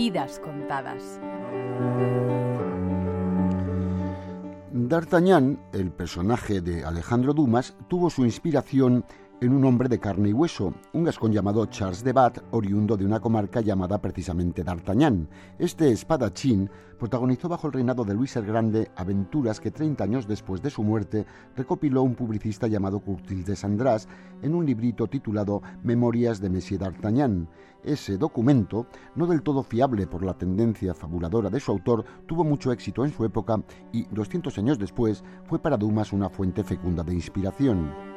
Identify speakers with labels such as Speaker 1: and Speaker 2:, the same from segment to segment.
Speaker 1: Vidas contadas.
Speaker 2: D'Artagnan, el personaje de Alejandro Dumas, tuvo su inspiración en un hombre de carne y hueso, un gascón llamado Charles de Bat, oriundo de una comarca llamada precisamente D'Artagnan. Este espadachín protagonizó bajo el reinado de Luis el Grande aventuras que 30 años después de su muerte recopiló un publicista llamado Curtil de Sandras en un librito titulado Memorias de Monsieur d'Artagnan. Ese documento, no del todo fiable por la tendencia fabuladora de su autor, tuvo mucho éxito en su época y 200 años después fue para Dumas una fuente fecunda de inspiración.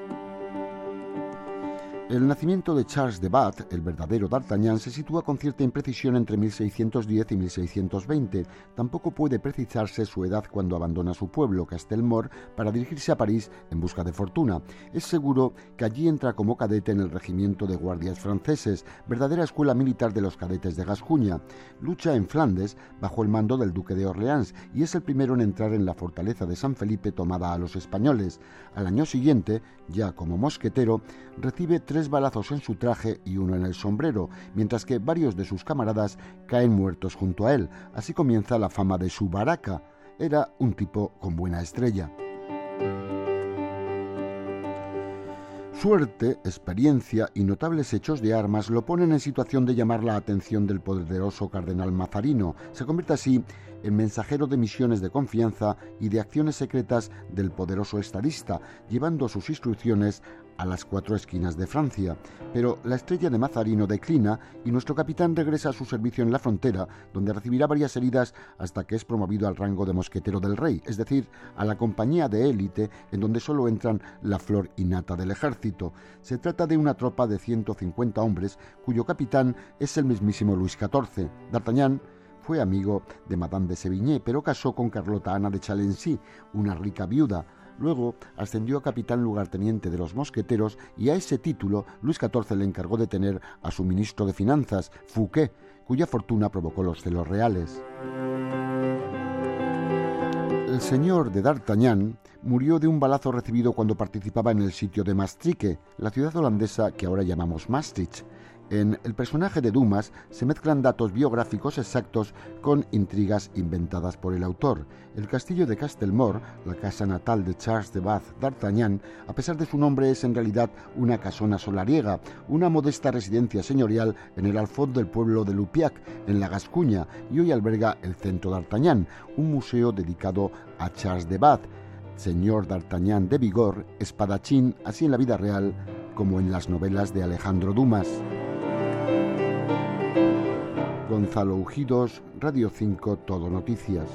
Speaker 2: El nacimiento de Charles de Bat, el verdadero D'Artagnan, se sitúa con cierta imprecisión entre 1610 y 1620. Tampoco puede precisarse su edad cuando abandona su pueblo, Castelmore, para dirigirse a París en busca de fortuna. Es seguro que allí entra como cadete en el regimiento de guardias franceses, verdadera escuela militar de los cadetes de Gascuña. Lucha en Flandes bajo el mando del duque de Orleans y es el primero en entrar en la fortaleza de San Felipe tomada a los españoles. Al año siguiente, ya como mosquetero, recibe tres balazos en su traje y uno en el sombrero, mientras que varios de sus camaradas caen muertos junto a él. Así comienza la fama de su baraca. Era un tipo con buena estrella. Suerte, experiencia y notables hechos de armas lo ponen en situación de llamar la atención del poderoso cardenal Mazarino. Se convierte así en mensajero de misiones de confianza y de acciones secretas del poderoso estadista, llevando sus instrucciones a las cuatro esquinas de Francia. Pero la estrella de Mazarino declina y nuestro capitán regresa a su servicio en la frontera, donde recibirá varias heridas hasta que es promovido al rango de mosquetero del rey, es decir, a la compañía de élite en donde solo entran la flor innata del ejército. Se trata de una tropa de 150 hombres cuyo capitán es el mismísimo Luis XIV. D'Artagnan fue amigo de Madame de Sevigné, pero casó con Carlota Ana de Chalency, una rica viuda. Luego ascendió a capitán lugarteniente de los mosqueteros y a ese título Luis XIV le encargó de tener a su ministro de Finanzas, Fouquet, cuya fortuna provocó los celos reales. El señor de D'Artagnan murió de un balazo recibido cuando participaba en el sitio de Maastricht, la ciudad holandesa que ahora llamamos Maastricht. En el personaje de Dumas se mezclan datos biográficos exactos con intrigas inventadas por el autor. El castillo de Castelmore, la casa natal de Charles de Bath d'Artagnan, a pesar de su nombre es en realidad una casona solariega, una modesta residencia señorial en el alfoz del pueblo de Lupiac, en la Gascuña, y hoy alberga el Centro d'Artagnan, un museo dedicado a Charles de Bath, señor d'Artagnan de vigor, espadachín, así en la vida real como en las novelas de Alejandro Dumas. Gonzalo Ujidos, Radio 5, Todo Noticias.